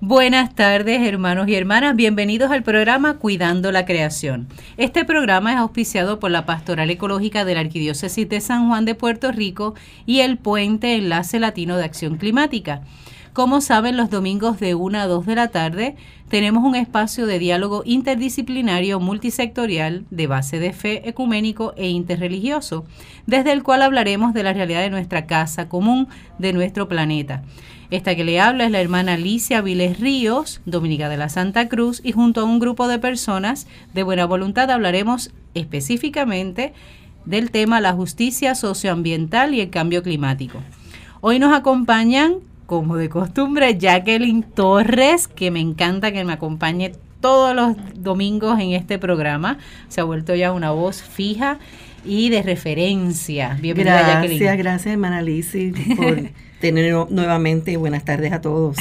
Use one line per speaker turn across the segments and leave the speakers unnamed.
Buenas tardes, hermanos y hermanas. Bienvenidos al programa Cuidando la Creación. Este programa es auspiciado por la Pastoral Ecológica de la Arquidiócesis de San Juan de Puerto Rico y el Puente Enlace Latino de Acción Climática. Como saben, los domingos de 1 a 2 de la tarde tenemos un espacio de diálogo interdisciplinario multisectorial de base de fe ecuménico e interreligioso, desde el cual hablaremos de la realidad de nuestra casa común, de nuestro planeta. Esta que le habla es la hermana Alicia Viles Ríos, dominica de la Santa Cruz, y junto a un grupo de personas de buena voluntad hablaremos específicamente del tema la justicia socioambiental y el cambio climático. Hoy nos acompañan como de costumbre, Jacqueline Torres, que me encanta que me acompañe todos los domingos en este programa. Se ha vuelto ya una voz fija y de referencia.
Bienvenida, gracias, Jacqueline. Gracias, gracias, hermana Lizzie, por tener nuevamente buenas tardes a todos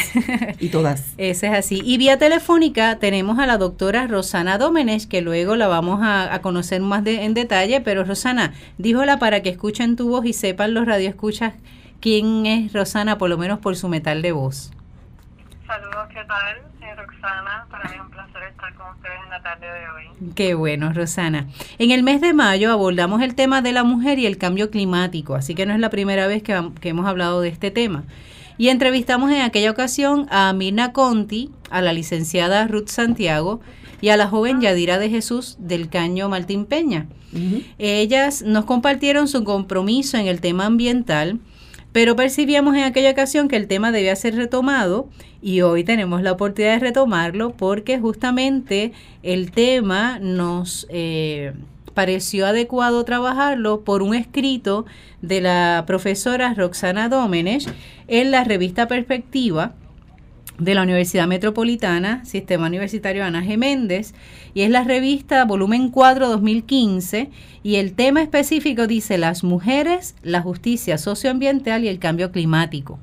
y todas.
Ese es así. Y vía telefónica tenemos a la doctora Rosana Dómenes, que luego la vamos a, conocer más en detalle, pero Rosana, díjola para que escuchen tu voz y sepan los radioescuchas quién es Rosana, por lo menos por su metal de voz.
Saludos, ¿qué tal? Soy Roxana, para mí un estar con ustedes en la tarde de hoy.
Qué bueno, Rosana. En el mes de mayo abordamos el tema de la mujer y el cambio climático, así que no es la primera vez que, que hemos hablado de este tema. Y entrevistamos en aquella ocasión a Mirna Conti, a la licenciada Ruth Santiago y a la joven Yadira de Jesús del Caño Martín Peña. Ellas nos compartieron su compromiso en el tema ambiental pero percibíamos en aquella ocasión que el tema debía ser retomado y hoy tenemos la oportunidad de retomarlo porque justamente el tema nos eh, pareció adecuado trabajarlo por un escrito de la profesora Roxana Dómenes en la revista Perspectiva de la Universidad Metropolitana, Sistema Universitario Ana G. Méndez, y es la revista volumen 4 2015, y el tema específico dice las mujeres, la justicia socioambiental y el cambio climático.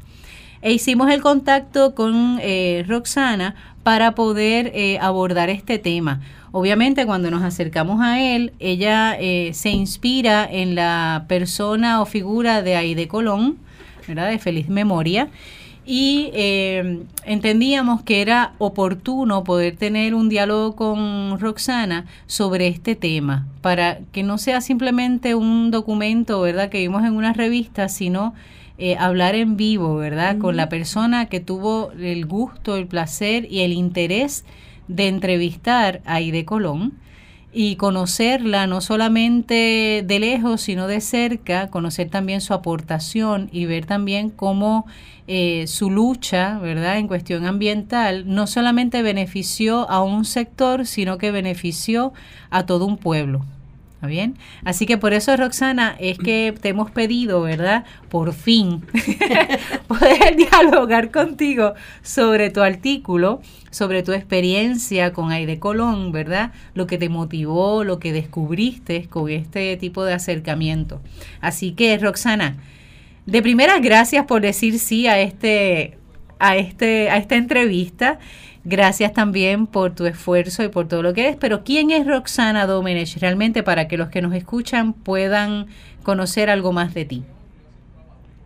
E hicimos el contacto con eh, Roxana para poder eh, abordar este tema. Obviamente cuando nos acercamos a él, ella eh, se inspira en la persona o figura de Aide Colón, ¿verdad? de feliz memoria, y eh, entendíamos que era oportuno poder tener un diálogo con Roxana sobre este tema, para que no sea simplemente un documento, ¿verdad?, que vimos en una revista, sino eh, hablar en vivo, ¿verdad?, con la persona que tuvo el gusto, el placer y el interés de entrevistar a Ide Colón y conocerla no solamente de lejos, sino de cerca, conocer también su aportación y ver también cómo eh, su lucha, ¿verdad?, en cuestión ambiental, no solamente benefició a un sector, sino que benefició a todo un pueblo. ¿Está bien? Así que por eso, Roxana, es que te hemos pedido, ¿verdad? Por fin, poder dialogar contigo sobre tu artículo, sobre tu experiencia con Aide Colón, ¿verdad? Lo que te motivó, lo que descubriste con este tipo de acercamiento. Así que, Roxana, de primera, gracias por decir sí a este, a este, a esta entrevista. Gracias también por tu esfuerzo y por todo lo que eres. Pero ¿quién es Roxana Domenech realmente para que los que nos escuchan puedan conocer algo más de ti?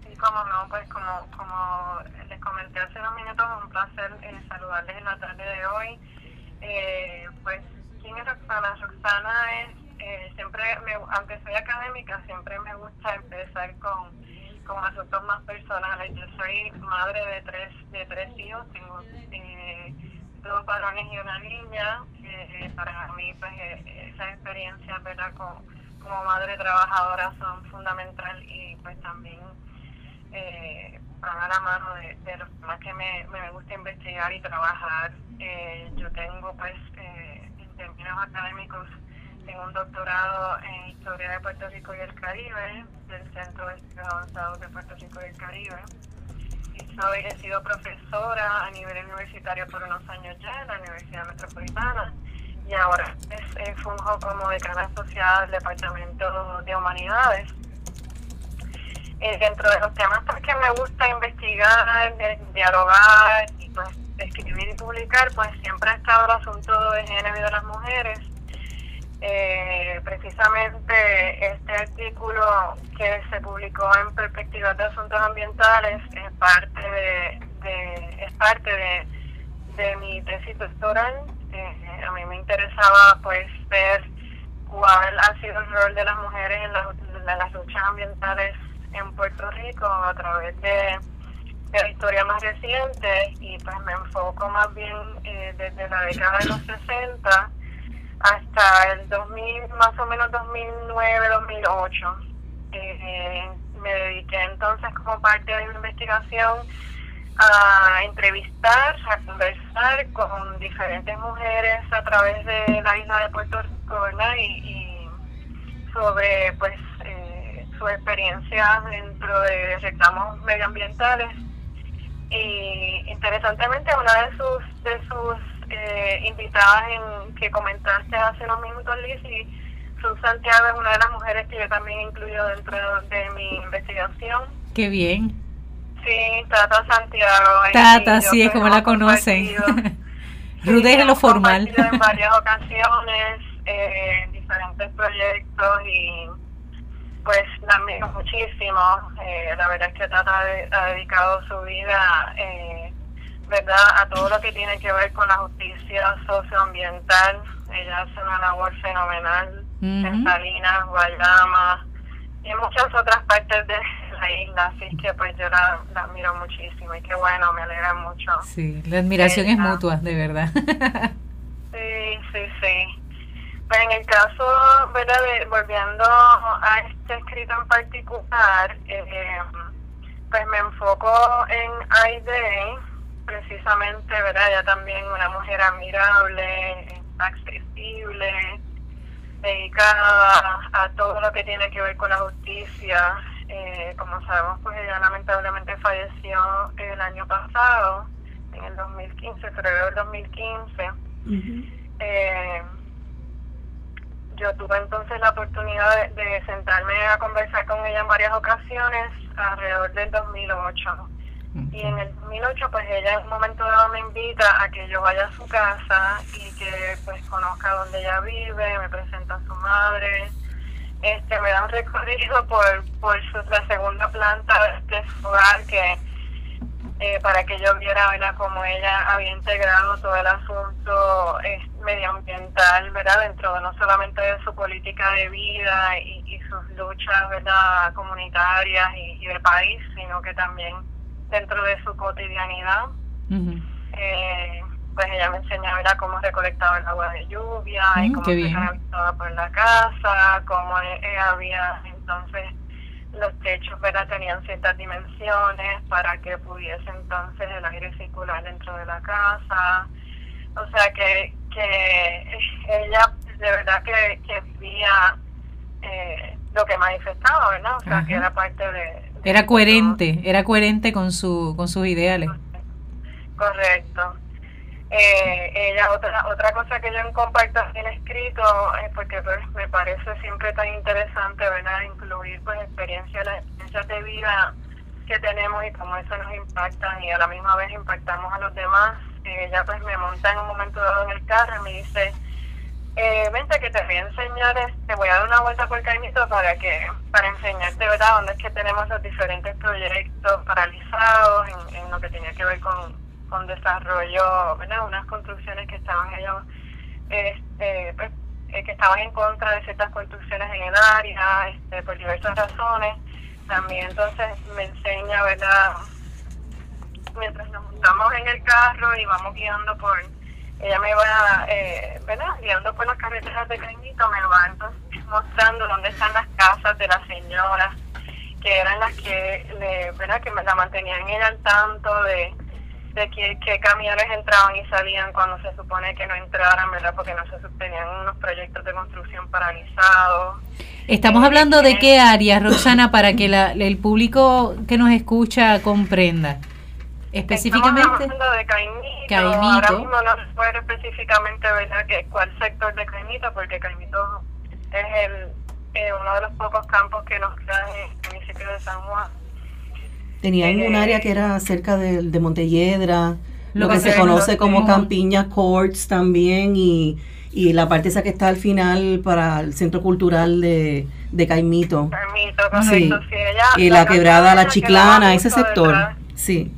Sí, como no, pues como, como les comenté hace unos minutos, un placer eh, saludarles en la tarde de hoy. Eh, pues, ¿quién es Roxana? Roxana es, eh, siempre, aunque soy académica, siempre me gusta empezar con con asuntos más personales. Yo soy madre de tres, de tres hijos, tengo eh, dos varones y una niña. Eh, para mí, pues, eh, esas experiencias, ¿verdad? Como, como madre trabajadora son fundamental y pues también eh, van a la mano de, de los temas que me, me gusta investigar y trabajar. Eh, yo tengo, pues, eh, en términos académicos, tengo un doctorado en Historia de Puerto Rico y el Caribe del Centro de Estudios Avanzados de Puerto Rico y el Caribe. Y soy, he sido profesora a nivel universitario por unos años ya en la Universidad Metropolitana y ahora es, funjo como decana asociada del Departamento de Humanidades. Y dentro de los temas que me gusta investigar, dialogar y pues, escribir y publicar, pues siempre ha estado el asunto de género y de las mujeres eh, precisamente este artículo que se publicó en Perspectivas de Asuntos Ambientales es parte de, es parte de, de mi tesis doctoral. Eh, a mí me interesaba pues ver cuál ha sido el rol de las mujeres en, las luchas ambientales en Puerto Rico a través de, la historia más reciente y pues me enfoco más bien eh, desde la década de los 60 hasta el 2000, más o menos 2009-2008. Eh, me dediqué entonces como parte de mi investigación a entrevistar, a conversar con diferentes mujeres a través de la isla de Puerto Rico, ¿verdad? Y, sobre, pues, eh, su experiencia dentro de reclamos medioambientales. Y interesantemente, una de sus, de sus eh, invitadas en, que comentaste hace unos minutos, Liz, Sus Santiago es una de las mujeres que yo también he incluido dentro de mi investigación.
Qué bien.
Sí, Tata Santiago.
Tata, sí, es como la conocen. Rude es lo formal.
en varias ocasiones, eh, diferentes proyectos y pues la admiro muchísimo. Eh, la verdad es que Tata ha dedicado su vida, eh, ¿verdad?, a todo lo que tiene que ver con la justicia socioambiental. Ella hace una labor fenomenal en Salinas, Guayama y en muchas otras partes de la isla, así que pues yo la, admiro muchísimo y qué bueno, me alegra mucho.
Sí, la admiración es mutua, de verdad.
sí, sí, sí. Pues en el caso, ¿verdad? volviendo a este escrito en particular, eh, pues me enfoco en Aide, precisamente, ¿verdad? Ella también una mujer admirable, accesible, dedicada a todo lo que tiene que ver con la justicia. Eh, como sabemos, pues ella lamentablemente falleció el año pasado, en el 2015, febrero del 2015. eh, yo tuve entonces la oportunidad de, sentarme a conversar con ella en varias ocasiones alrededor del 2008. Y en el 2008, pues ella en un momento dado me invita a que yo vaya a su casa y que pues conozca dónde ella vive, me presenta a su madre, este me da un recorrido por, por la segunda planta de su hogar que eh, para que yo viera ¿verdad? cómo ella había integrado todo el asunto eh, medioambiental verdad dentro de no solamente de su política de vida y, sus luchas verdad comunitarias y de país sino que también dentro de su cotidianidad. eh, pues ella me enseñaba cómo recolectaba el agua de lluvia y cómo se canalizaba por la casa, cómo e, había entonces los techos ¿verdad? tenían ciertas dimensiones para que pudiese entonces el aire circular dentro de la casa. O sea que, que ella de verdad que, que vivía eh, lo que manifestaba, ¿verdad? O sea, que era parte de,
era coherente, era coherente con, su, con sus ideales.
Correcto. Eh, ella otra otra cosa que yo comparto en escrito es porque pues, me parece siempre tan interesante verdad incluir pues experiencias las experiencias de vida que tenemos y cómo eso nos impacta y a la misma vez impactamos a los demás ella pues me monta en un momento dado en el carro y me dice eh, que te voy a enseñar, te este, voy a dar una vuelta por Caimito para que para enseñarte, ¿verdad?, dónde es que tenemos los diferentes proyectos paralizados en, lo que tenía que ver con, con desarrollo, ¿verdad?, unas construcciones que estaban ellos, este, pues, eh, que estaban en contra de ciertas construcciones en el área, este, por diversas razones. También entonces me enseña, ¿verdad?, mientras nos montamos en el carro y vamos guiando por ella me va, eh, ¿verdad? Guiando por las carreteras de Caimito, me va entonces mostrando dónde están las casas de las señoras, que eran las que, le, ¿verdad? Que me la mantenían ella al tanto de, de qué, camiones entraban y salían cuando se supone que no entraran, ¿verdad? Porque no se tenían unos proyectos de construcción paralizados.
Estamos eh, hablando de qué áreas, Roxana, para que la, el público que nos escucha comprenda. Específicamente.
Estamos hablando de Caimito. Ahora mismo no se puede específicamente ver que, cuál sector de Caimito, porque Caimito es el, eh, uno de los pocos campos que nos queda en el municipio de San Juan.
Tenían un área que era cerca de, de Montelledra, lo, que, se conoce como Campiña Courts también, y, y la parte esa que está al final para el Centro Cultural de, de Caimito.
Caimito, correcto, sí. ella,
y la, quebrada La Chiclana, ese sector, sí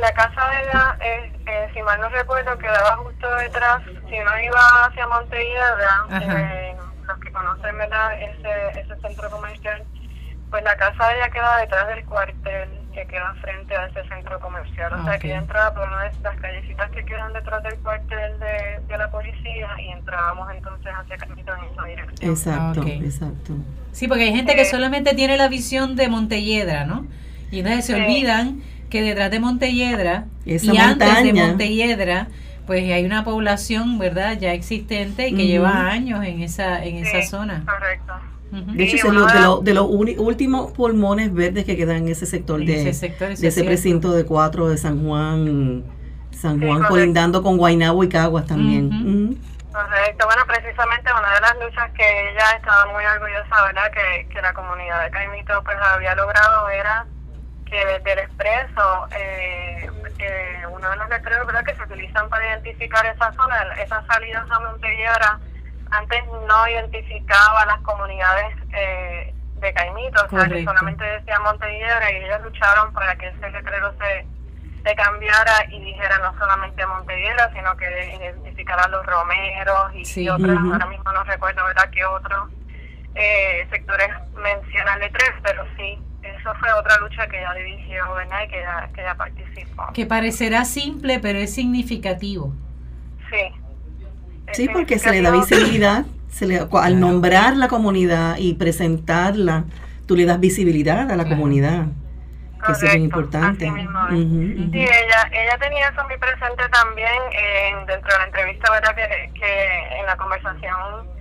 la, casa de ella es, si mal no recuerdo, quedaba justo detrás, si uno iba hacia Montelledra, eh, los que conocen ¿verdad? Ese, ese centro comercial, pues la casa de ella queda detrás del cuartel que queda frente a ese centro comercial. O sea, que ella entraba por una de las callecitas que quedan detrás del cuartel de, de la policía y entrábamos entonces hacia Camito en esa dirección.
Exacto, exacto.
Sí, porque hay gente que eh, solamente tiene la visión de Montelledra, ¿no? Y entonces se olvidan que detrás de Montelledra y antes de Montelledra pues hay una población, ¿verdad?, ya existente y que lleva años en esa en esa zona.
Correcto.
De hecho, es de, de, los últimos pulmones verdes que quedan en ese sector de ese, de ese precinto de cuatro de San Juan, San Juan colindando con Guaynabo y Caguas también.
Correcto, bueno, precisamente una de las luchas que ella estaba muy orgullosa, ¿verdad?, que, que la comunidad de Caimito pues había logrado era que desde el expreso, eh, eh, uno de los letreros ¿verdad? que se utilizan para identificar esa zona, esa salida a Montelledra, antes no identificaba las comunidades eh, de Caimito, o sea, que solamente decía Montelledra y ellos lucharon para que ese letrero se, se cambiara y dijera no solamente Montelledra, sino que identificara los romeros y, otros, ahora mismo no recuerdo verdad qué otros eh, sectores mencionan letreros, pero sí eso fue otra lucha que ella dirigió, ¿verdad? Y que ella, que ella participó.
Que parecerá simple, pero es significativo.
Sí.
sí, porque se le da visibilidad, se le, al nombrar la comunidad y presentarla, tú le das visibilidad a la comunidad. que es muy importante.
Sí, ella, ella tenía eso muy presente también dentro de la entrevista, ¿verdad? Que, que en la conversación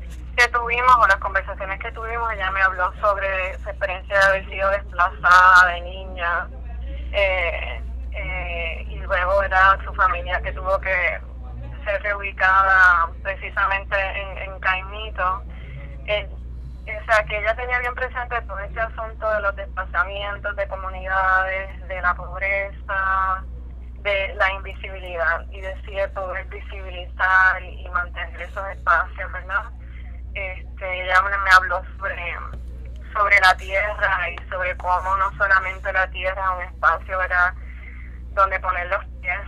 que tuvimos o las conversaciones que tuvimos, ella me habló sobre su experiencia de haber sido desplazada de niña eh, eh, y luego era su familia que tuvo que ser reubicada precisamente en, Caimito. Eh, o sea, que ella tenía bien presente todo este asunto de los desplazamientos de comunidades, de la pobreza, de la invisibilidad y decía poder visibilizar y mantener esos espacios, ¿verdad? Este, ella me habló sobre, sobre la tierra y sobre cómo no solamente la tierra es un espacio ¿verdad? donde poner los pies,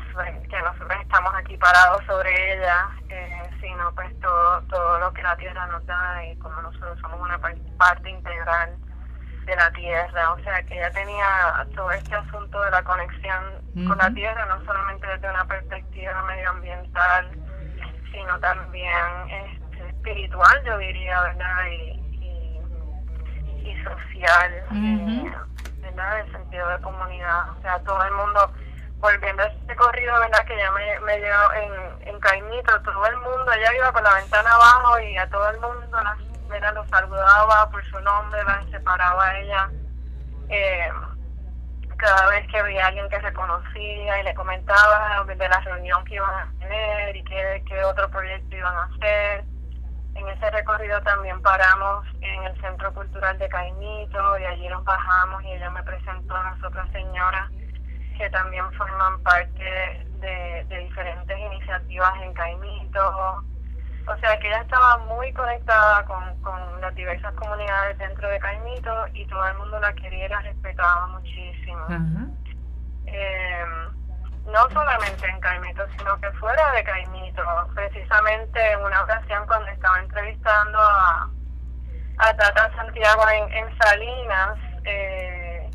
que nosotros estamos aquí parados sobre ella, eh, sino pues todo, todo lo que la tierra nos da y como nosotros somos una parte integral de la tierra, o sea que ella tenía todo este asunto de la conexión con la tierra, no solamente desde una perspectiva medioambiental, sino también este, espiritual, yo diría, ¿verdad? Y, y, social, eh, ¿verdad? El sentido de comunidad. O sea, todo el mundo, volviendo a este corrido, ¿verdad? Que ya me, me llegó en, en Caimito, todo el mundo, ella iba con la ventana abajo y a todo el mundo, ¿verdad? Lo saludaba por su nombre, la separaba a ella. Eh, cada vez que veía a alguien que se conocía y le comentaba de la reunión que iban a tener y qué, qué otro proyecto iban a hacer. En ese recorrido también paramos en el Centro Cultural de Caimito y allí nos bajamos y ella me presentó a las otras señoras que también forman parte de, diferentes iniciativas en Caimito. O sea que ella estaba muy conectada con, con las diversas comunidades dentro de Caimito y todo el mundo la quería y la respetaba muchísimo no solamente en Caimito, sino que fuera de Caimito. Precisamente en una ocasión cuando estaba entrevistando a, a Tata Santiago en, Salinas, eh,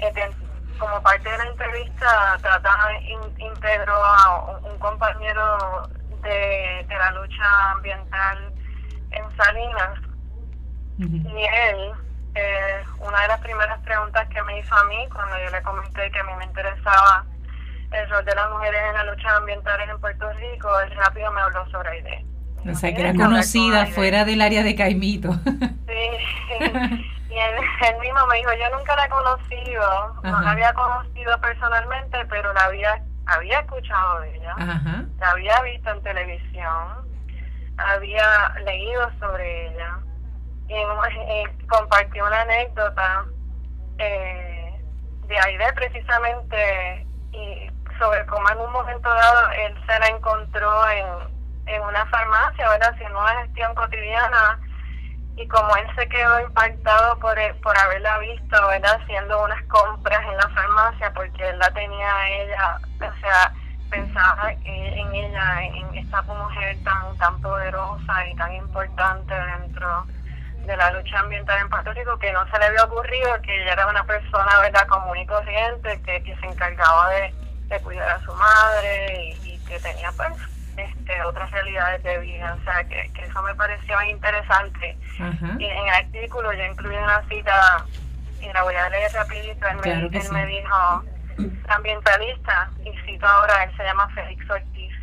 eh como parte de la entrevista, Tata integró a un, compañero de, de, la lucha ambiental en Salinas y él, eh, una de las primeras preguntas que me hizo a mí cuando yo le comenté que a mí me interesaba el rol de las mujeres en la lucha ambiental en Puerto Rico, él rápido me habló sobre idea.
O sea, que era conocida fuera del área de Caimito.
Sí, y él, mismo me dijo, yo nunca la he conocido, no la había conocido personalmente, pero la había, había escuchado de ella, la había visto en televisión, había leído sobre ella, y, compartió una anécdota eh, de Aide precisamente y sobre cómo en un momento dado él se la encontró en, en una farmacia, ¿verdad? Haciendo una gestión cotidiana y como él se quedó impactado por, por haberla visto, ¿verdad? Haciendo unas compras en la farmacia porque él la tenía a ella, o sea, pensaba en ella, en esta mujer tan, tan poderosa y tan importante dentro de la lucha ambiental en Puerto Rico, que no se le había ocurrido que ella era una persona verdad común y corriente, que, que se encargaba de, cuidar a su madre y, que tenía pues este, otras realidades de vida. O sea, que, eso me pareció interesante. Y en el artículo yo incluí una cita, y la voy a leer rapidito, él, me, él me dijo ambientalista, y cito ahora, él se llama Félix Ortiz,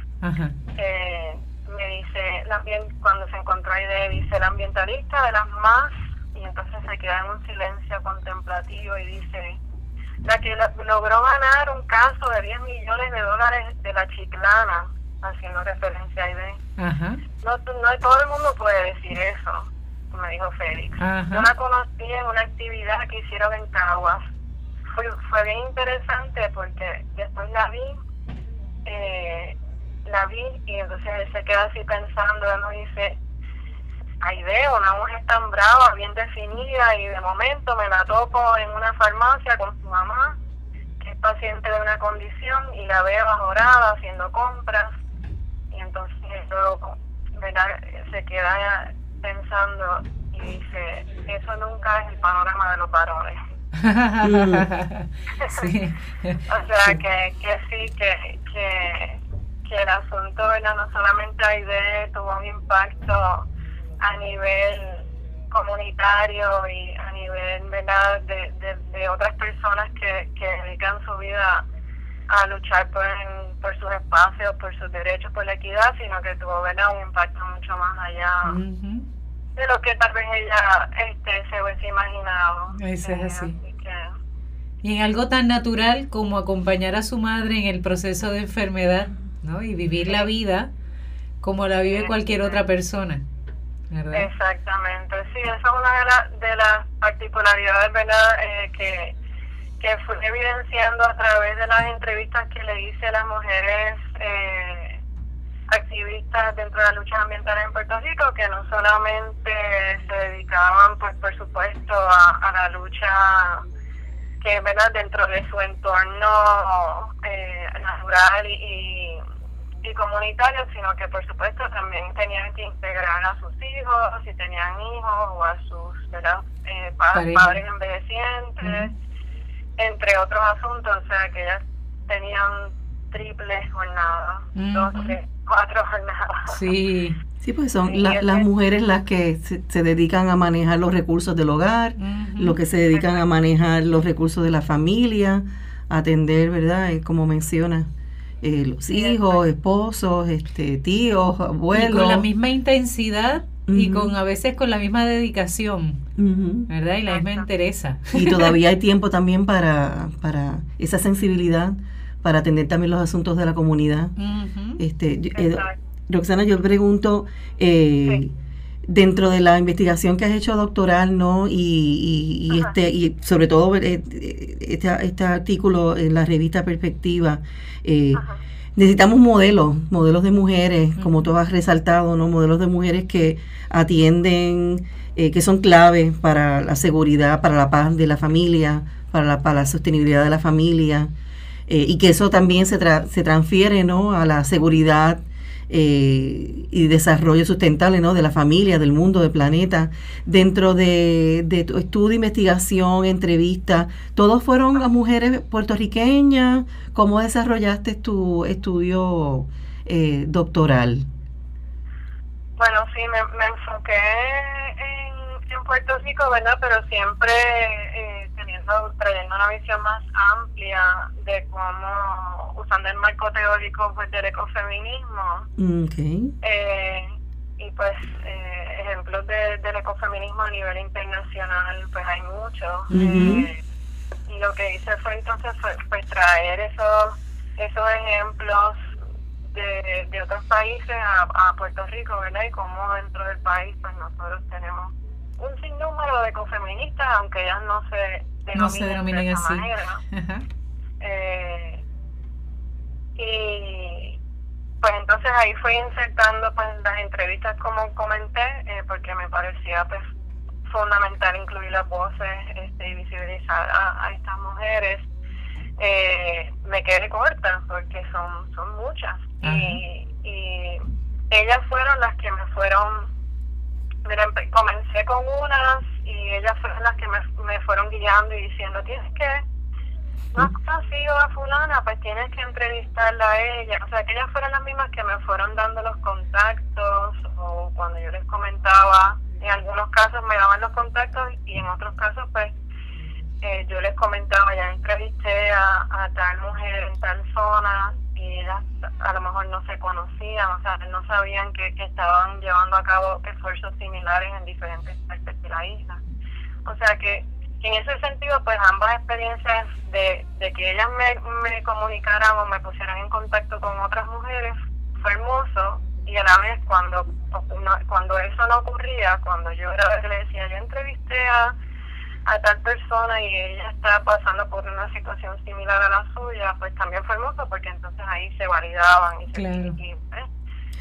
eh, me dice, cuando se encontró ahí, de, dice, el ambientalista de las más, y entonces se queda en un silencio contemplativo y dice, la que logró ganar un caso de 10 millones de dólares de la chiclana, haciendo referencia a IDE. No, no todo el mundo puede decir eso, me dijo Félix. Yo la conocí en una actividad que hicieron en Caguas fue, bien interesante porque después la vi, eh, la vi y entonces él se queda así pensando, él nos dice, ahí veo una mujer tan brava, bien definida y de momento me la topo en una farmacia con su mamá, que es paciente de una condición y la veo ajorada haciendo compras y entonces luego se queda pensando y dice, eso nunca es el panorama de los varones. sí. o sea, que, que sí, que, que, que el asunto no solamente AIDE tuvo un impacto a nivel comunitario y a nivel ¿verdad? De, de, otras personas que, que dedican su vida a luchar por, por sus espacios, por sus derechos, por la equidad, sino que tuvo ¿verdad? un impacto mucho más allá de lo que tal vez ella este, se hubiese imaginado.
Eso es así. Y en algo tan natural como acompañar a su madre en el proceso de enfermedad, ¿no? Y vivir la vida como la vive cualquier otra persona.
Exactamente, sí, esa es una de, de las particularidades, ¿verdad? Eh, que, que fui evidenciando a través de las entrevistas que le hice a las mujeres eh, activistas dentro de la lucha ambiental en Puerto Rico, que no solamente se dedicaban, pues, por supuesto, a, a la lucha que ¿verdad? dentro de su entorno eh, natural y, y, comunitario, sino que por supuesto también tenían que integrar a sus hijos, si tenían hijos o a sus ¿verdad? Eh, padres envejecientes, entre otros asuntos, o sea que ellas tenían triple jornadas, dos, tres, cuatro jornadas.
Sí. Sí, pues son las mujeres las que se, dedican a manejar los recursos del hogar, los que se dedican a manejar los recursos de la familia, atender, ¿verdad? Eh, como menciona, eh, los hijos, esposos, este, tíos, abuelos.
Y con la misma intensidad y con a veces con la misma dedicación, ¿verdad? Y la misma interesa.
Y todavía hay tiempo también para, para esa sensibilidad, para atender también los asuntos de la comunidad. este, eh, Roxana, yo pregunto, eh, dentro de la investigación que has hecho doctoral, ¿no? Y, este, y sobre todo eh, este, este, artículo en la revista Perspectiva, eh, necesitamos modelos, modelos de mujeres, como tú has resaltado, ¿no? Modelos de mujeres que atienden, que son clave para la seguridad, para la paz de la familia, para la, para la sostenibilidad de la familia. y que eso también se, se transfiere ¿no? a la seguridad eh, y desarrollo sustentable ¿no? de la familia, del mundo, del planeta. Dentro de, tu estudio, investigación, entrevista, ¿todos fueron las mujeres puertorriqueñas? ¿Cómo desarrollaste tu estudio eh, doctoral?
Bueno, sí, me, enfoqué en, en, Puerto Rico, ¿verdad? Pero siempre trayendo una visión más amplia de cómo usando el marco teórico pues, del ecofeminismo. Eh, y pues eh, ejemplos de, del ecofeminismo a nivel internacional, pues hay muchos. Eh, y lo que hice fue entonces fue, pues traer esos, esos ejemplos de, de otros países a, a Puerto Rico, ¿verdad? Y cómo dentro del país pues nosotros tenemos un sinnúmero de ecofeministas, aunque ellas no se denominen, de esa manera. Eh, y pues entonces ahí fui insertando pues las entrevistas como comenté, eh, porque me parecía pues fundamental incluir las voces este, y visibilizar a, estas mujeres. eh, me quedé corta porque son, son muchas. Y, y ellas fueron las que me fueron, mira, comencé con unas y ellas fueron las que me, fueron guiando y diciendo, tienes que, no conocido a fulana, pues tienes que entrevistarla a ella. O sea, que ellas fueron las mismas que me fueron dando los contactos o cuando yo les comentaba, en algunos casos me daban los contactos y en otros casos pues eh, yo les comentaba, ya entrevisté a, a tal mujer en tal zona y ellas a lo mejor no se conocían, o sea, no sabían que, que estaban llevando a cabo esfuerzos similares en diferentes partes de la isla. O sea que en ese sentido, pues ambas experiencias de, de que ellas me, me comunicaran o me pusieran en contacto con otras mujeres fue hermoso y a la vez cuando, cuando eso no ocurría, cuando yo era le decía, yo entrevisté a a tal persona y ella está pasando por una situación similar a la suya, pues también fue hermoso porque entonces ahí se validaban. Y
claro.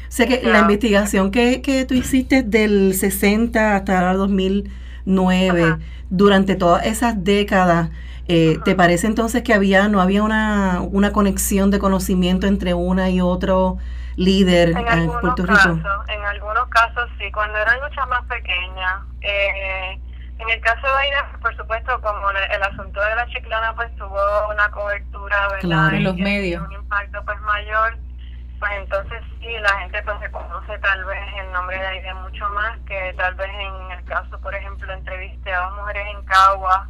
sé que la investigación que, que tú hiciste del 60 hasta el 2009, durante todas esas décadas, eh, ¿te parece entonces que había no había una, una conexión de conocimiento entre una y otro líder en, Puerto Rico?
Casos, en algunos casos sí, cuando eran luchas más pequeñas. Eh, en el caso de Aida, por supuesto, como el, asunto de la chiclana pues tuvo una cobertura, ¿verdad?
en los medios.
Un impacto pues mayor, pues entonces sí, la gente pues reconoce tal vez el nombre de Aida mucho más que tal vez en el caso, por ejemplo, entrevisté a dos mujeres en Cagua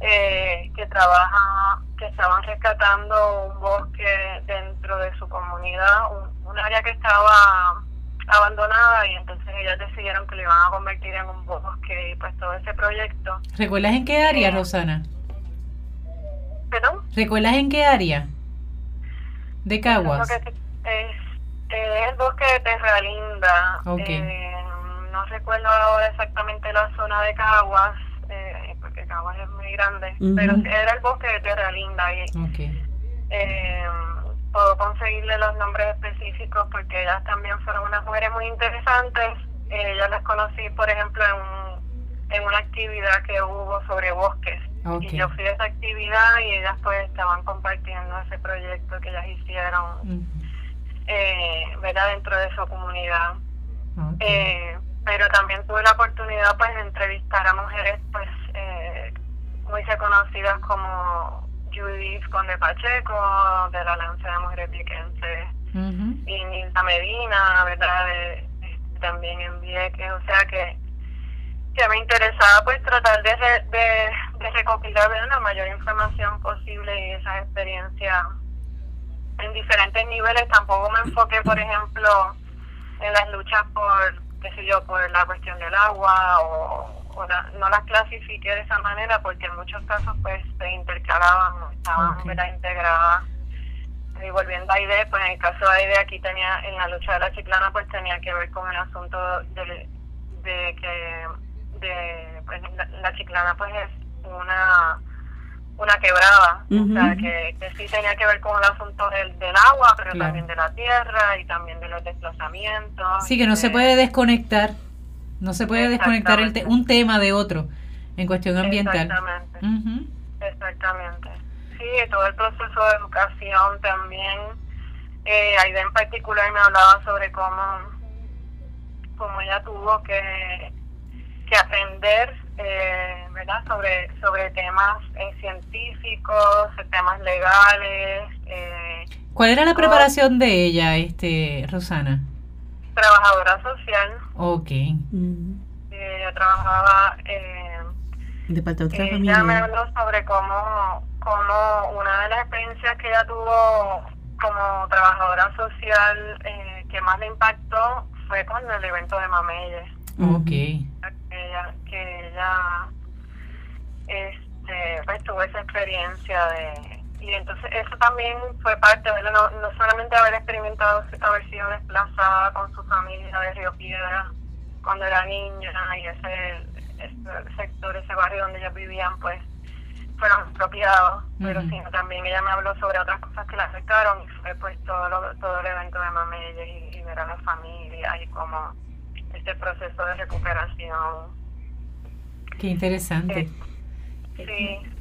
eh, que trabajan, que estaban rescatando un bosque dentro de su comunidad, un área que estaba abandonada y entonces ellas decidieron que lo iban a convertir en un bosque y pues todo ese proyecto.
¿Recuerdas en qué área, eh, Rosana?
¿Perdón?
¿Recuerdas en qué área? De Caguas.
Es, el bosque de Terra Linda. Eh, no recuerdo ahora exactamente la zona de Caguas, eh, porque Caguas es muy grande, pero era el bosque de Terra Linda. Y, okay. eh, puedo conseguirle los nombres específicos porque ellas también fueron unas mujeres muy interesantes. Eh, yo las conocí, por ejemplo, en, en una actividad que hubo sobre bosques. Y yo fui a esa actividad y ellas pues estaban compartiendo ese proyecto que ellas hicieron, eh, ¿verdad? Dentro de su comunidad. Eh, pero también tuve la oportunidad pues de entrevistar a mujeres pues eh, muy reconocidas como Judith Conde Pacheco, de la Lanza de Mujeres Viequenses, y Nilda Medina, ¿verdad? De, también en Vieques, o sea que, que me interesaba pues tratar de, de, de recopilar la mayor información posible y esas experiencias en diferentes niveles. Tampoco me enfoqué, por ejemplo, en las luchas por, qué sé yo, por la cuestión del agua o no las clasifiqué de esa manera porque en muchos casos pues se intercalaban, no estaban integradas. Y volviendo a AIDE, pues en el caso de AIDE aquí tenía, en la lucha de la chiclana pues tenía que ver con el asunto de, de que de, pues, la, chiclana pues es una una quebrada, o sea, que, que, sí tenía que ver con el asunto del, del agua, pero también de la tierra y también de los desplazamientos.
Sí, que no se puede desconectar no se puede desconectar el un tema de otro en cuestión ambiental.
Exactamente. Exactamente. Sí, todo el proceso de educación también. Eh, Aida en particular me hablaba sobre cómo, cómo ella tuvo que, que aprender eh, ¿verdad? sobre sobre temas eh, científicos, temas legales. Eh,
¿Cuál era la preparación de ella, este Rosana?
Trabajadora social.
Ok.
yo trabajaba eh, ella me habló sobre cómo, cómo una de las experiencias que ella tuvo como trabajadora social eh, que más le impactó fue con el evento de Mameyes.
Ok.
Que ella, que ella este, pues tuvo esa experiencia de y entonces eso también fue parte de no, no solamente haber experimentado haber sido desplazada con su familia de Río Piedra cuando era niña y ese, sector, ese barrio donde ellos vivían, pues fueron expropiados, pero sino también ella me habló sobre otras cosas que la afectaron y fue pues todo, todo el evento de Mamelle y, ver a la familia y como este proceso de recuperación.
Qué interesante.
Eh,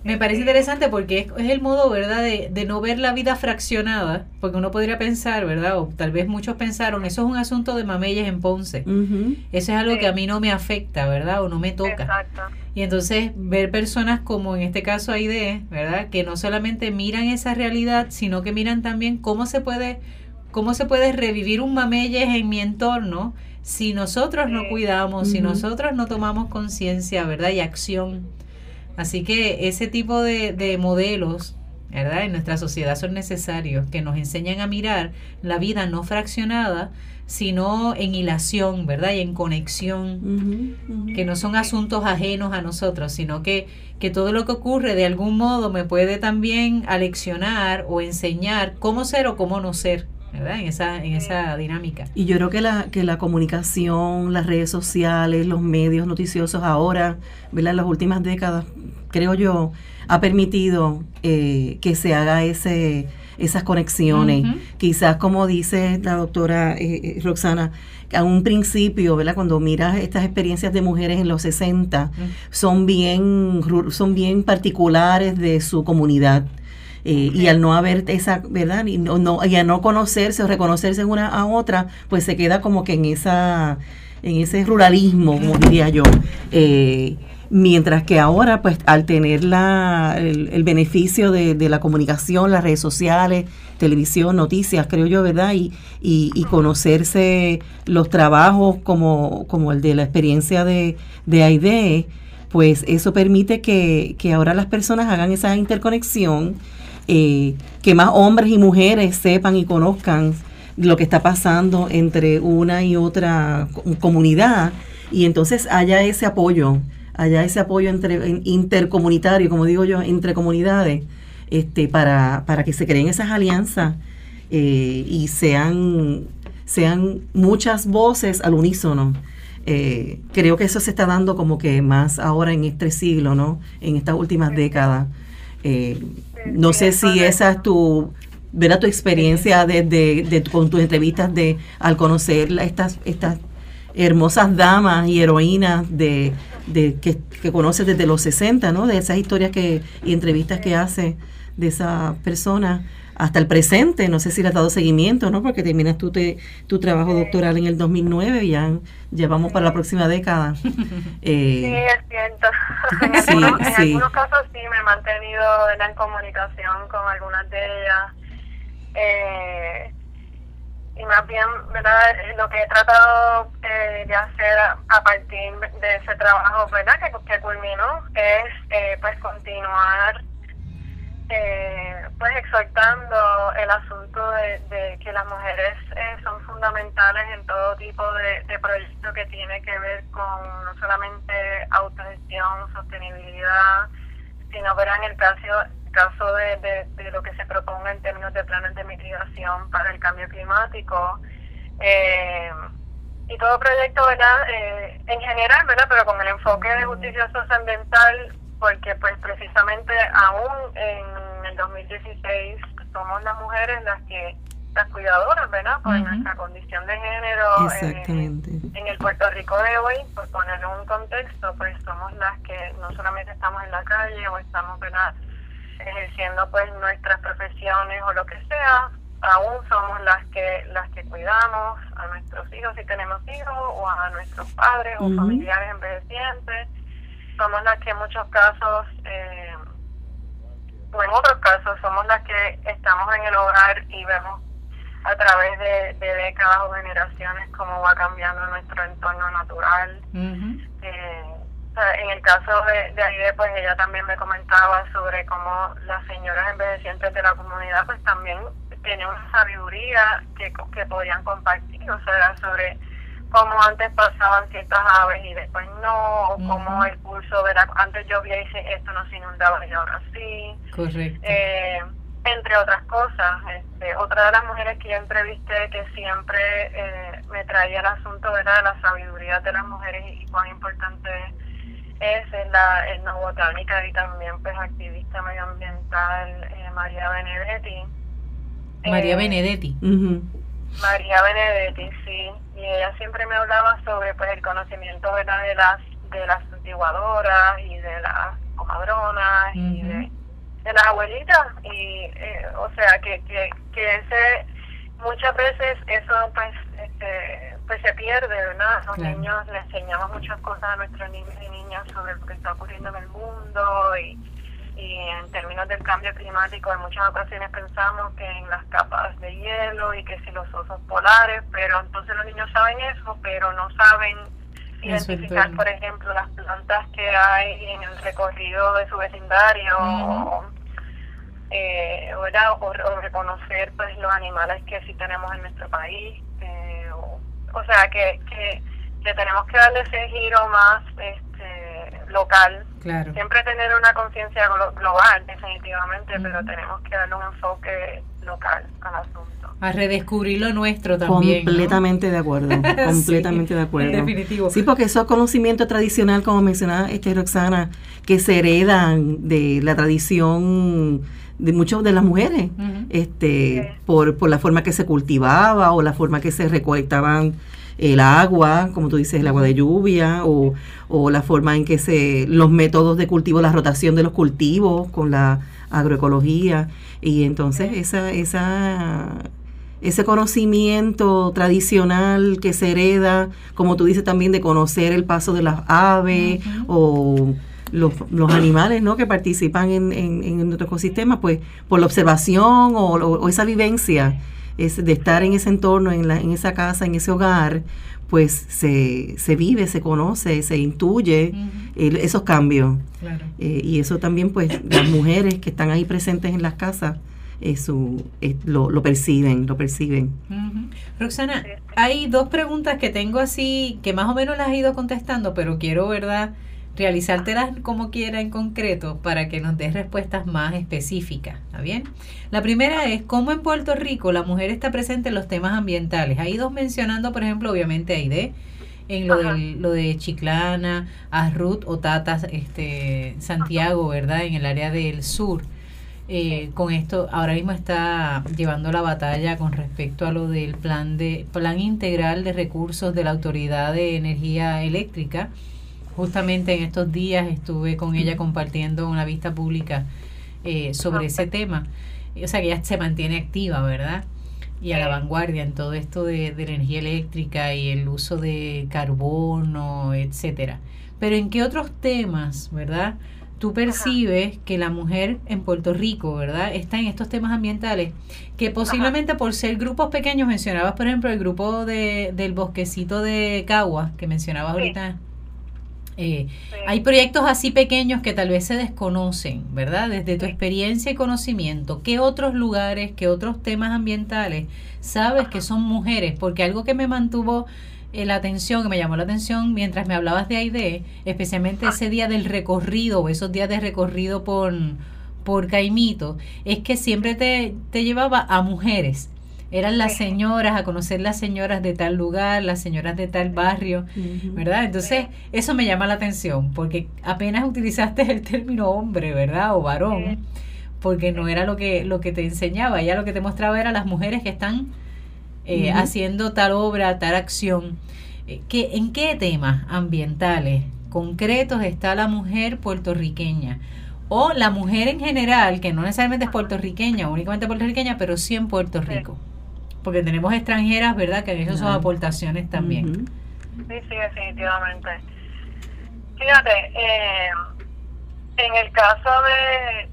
Me parece interesante porque es, el modo, ¿verdad?, de, de, no ver la vida fraccionada, porque uno podría pensar, ¿verdad?, o tal vez muchos pensaron, eso es un asunto de mameyes en Ponce. Eso es algo que a mí no me afecta, ¿verdad?, o no me toca. Exacto. Y entonces ver personas como en este caso Aide, ¿verdad?, que no solamente miran esa realidad, sino que miran también cómo se puede, cómo se puede revivir un mameyes en mi entorno si nosotros no cuidamos, si nosotros no tomamos conciencia, ¿verdad?, y acción Así que ese tipo de, de modelos ¿verdad? En nuestra sociedad son necesarios, que nos enseñan a mirar la vida no fraccionada, sino en hilación, ¿verdad? Y en conexión, que no son asuntos ajenos a nosotros, sino que, que todo lo que ocurre de algún modo me puede también aleccionar o enseñar cómo ser o cómo no ser. ¿Verdad? En esa, en esa dinámica.
Y yo creo que la, que la comunicación, las redes sociales, los medios noticiosos ahora, ¿verdad? En las últimas décadas, creo yo, ha permitido eh, que se haga ese esas conexiones. Quizás como dice la doctora eh, eh, Roxana, a un principio, ¿verdad? Cuando miras estas experiencias de mujeres en los 60, son bien son bien particulares de su comunidad. Y al no haber esa, ¿verdad? Y, no, y al no conocerse o reconocerse una a otra, pues se queda como que en esa en ese ruralismo, como diría yo. Eh, Mientras que ahora, pues al tener la, el, beneficio de, la comunicación, las redes sociales, televisión, noticias, creo yo, ¿verdad? Y, y, conocerse los trabajos como, como el de la experiencia de, de AIDE, pues eso permite que, que ahora las personas hagan esa interconexión, eh, que más hombres y mujeres sepan y conozcan lo que está pasando entre una y otra comunidad y entonces haya ese apoyo allá ese apoyo entre, intercomunitario, como digo yo, entre comunidades, este, para, para que se creen esas alianzas eh, y sean, sean muchas voces al unísono. Eh, creo que eso se está dando como que más ahora en este siglo, ¿no? En estas últimas décadas. No sé si esa es tu, ¿verdad? tu experiencia desde de, con tus entrevistas de al conocer estas, estas hermosas damas y heroínas de, de que, que conoces desde los 60, ¿no? De esas historias que y entrevistas que hace de esa persona hasta el presente. No sé si le has dado seguimiento, ¿no? Porque terminas tu, tu trabajo doctoral en el 2009 y ya, llevamos para la próxima década.
Eh, sí, es cierto. en, algunos, casos sí me he mantenido en comunicación con algunas de ellas. Eh, y más bien, ¿verdad? Lo que he tratado eh, de hacer a, partir de ese trabajo, ¿verdad? Que, que culminó es, eh, pues, continuar, eh, pues, exhortando el asunto de, que las mujeres son fundamentales en todo tipo de, de proyecto que tiene que ver con no solamente autogestión, sostenibilidad, sino, ¿verdad? En el caso caso de, de, lo que se proponga en términos de planes de mitigación para el cambio climático. Eh, y todo proyecto, ¿verdad? Eh, en general, ¿verdad? Pero con el enfoque de justicia socioambiental, porque pues precisamente aún en el 2016 somos las mujeres las que las cuidadoras, ¿verdad? Por nuestra condición de género.
Exactamente.
en el Puerto Rico de hoy, por poner un contexto, pues somos las que no solamente estamos en la calle o estamos, ¿verdad? ejerciendo pues nuestras profesiones o lo que sea, aún somos las que las que cuidamos a nuestros hijos si tenemos hijos o a nuestros padres o familiares envejecientes. Somos las que en muchos casos, eh, o en otros casos, somos las que estamos en el hogar y vemos a través de, décadas o generaciones cómo va cambiando nuestro entorno natural. En el caso de, de Aide, pues ella también me comentaba sobre cómo las señoras envejecientes de la comunidad pues también tienen una sabiduría que, que podían compartir, o sea, sobre cómo antes pasaban ciertas aves y después no, o cómo el curso, ¿verdad? Antes llovía y esto no se inundaba y ahora sí.
Correcto.
Eh, entre otras cosas. Este, otra de las mujeres que yo entrevisté que siempre eh, me traía el asunto ¿verdad? de la sabiduría de las mujeres y cuán importante es es la etnobotánica y también pues activista medioambiental eh, María Benedetti.
María eh, Benedetti.
María Benedetti, sí. Y ella siempre me hablaba sobre pues el conocimiento de las de las cultivadoras y de las comadronas y de, las abuelitas. Y eh, o sea que, que, que ese muchas veces eso pues este, pues se pierde verdad los niños le enseñamos muchas cosas a nuestros niños y niñas sobre lo que está ocurriendo en el mundo y y en términos del cambio climático en muchas ocasiones pensamos que en las capas de hielo y que si los osos polares, pero entonces los niños saben eso, pero no saben identificar, por ejemplo, las plantas que hay en el recorrido de su vecindario o, eh, o, reconocer pues los animales que sí tenemos en nuestro país. Eh, o, sea, que, que, que tenemos que darle ese giro más este, local Siempre tener una conciencia global, definitivamente, pero tenemos que darle un enfoque local al asunto.
A redescubrir lo nuestro también.
Completamente de acuerdo, completamente de acuerdo.
Definitivo.
Sí, porque eso es conocimiento tradicional, como mencionaba este Roxana, que se heredan de la tradición de muchas de las mujeres, este, por, por la forma que se cultivaba o la forma que se recolectaban el agua, como tú dices, el agua de lluvia, o, o la forma en que se, los métodos de cultivo, la rotación de los cultivos con la agroecología. Y entonces esa, esa, ese conocimiento tradicional que se hereda, como tú dices también, de conocer el paso de las aves o los, los, animales ¿no? que participan en, en, en, nuestro ecosistema, pues por la observación o, o esa vivencia es de estar en ese entorno, en, la, en esa casa, en ese hogar, pues se, se vive, se conoce, se intuye esos cambios. Eh, y eso también, pues, las mujeres que están ahí presentes en las casas, eso eh, lo, lo, perciben, lo perciben.
Roxana, hay dos preguntas que tengo así, que más o menos las he ido contestando, pero quiero, ¿verdad? Realizártelas como quiera en concreto para que nos des respuestas más específicas. ¿Está bien? La primera es cómo en Puerto Rico la mujer está presente en los temas ambientales. Hay dos mencionando, por ejemplo, obviamente Aide, en lo, de, lo de Chiclana, Arrut o Tata, este, Santiago, ¿verdad? En el área del sur. Eh, con esto ahora mismo está llevando la batalla con respecto a lo del plan de plan integral de recursos de la autoridad de energía eléctrica Justamente en estos días estuve con ella compartiendo una vista pública eh, sobre ese tema. O sea que ella se mantiene activa, ¿verdad? Y a la vanguardia en todo esto de, de la energía eléctrica y el uso de carbono, etcétera. Pero en qué otros temas, ¿verdad? tú percibes que la mujer en Puerto Rico, ¿verdad? Está en estos temas ambientales, que posiblemente por ser grupos pequeños, mencionabas por ejemplo el grupo de, del bosquecito de Cagua, que mencionabas ahorita eh, hay proyectos así pequeños que tal vez se desconocen, ¿verdad? Desde tu experiencia y conocimiento, ¿qué otros lugares, qué otros temas ambientales sabes que son mujeres? Porque algo que me mantuvo eh, la atención, que me llamó la atención mientras me hablabas de AIDE, especialmente ese día del recorrido o esos días de recorrido por, por Caimito, es que siempre te, te llevaba a mujeres eran las señoras, a conocer las señoras de tal lugar, las señoras de tal barrio, ¿verdad? Entonces, eso me llama la atención, porque apenas utilizaste el término hombre, ¿verdad? O varón, porque no era lo que, lo que te enseñaba, ya lo que te mostraba era las mujeres que están eh, haciendo tal obra, tal acción. Eh, ¿Qué, ¿En qué temas ambientales concretos está la mujer puertorriqueña? O la mujer en general, que no necesariamente es puertorriqueña, únicamente puertorriqueña, pero sí en Puerto Rico porque tenemos extranjeras, ¿verdad?, que han hecho sus aportaciones también.
Sí, sí, definitivamente. Fíjate, eh, en el caso de,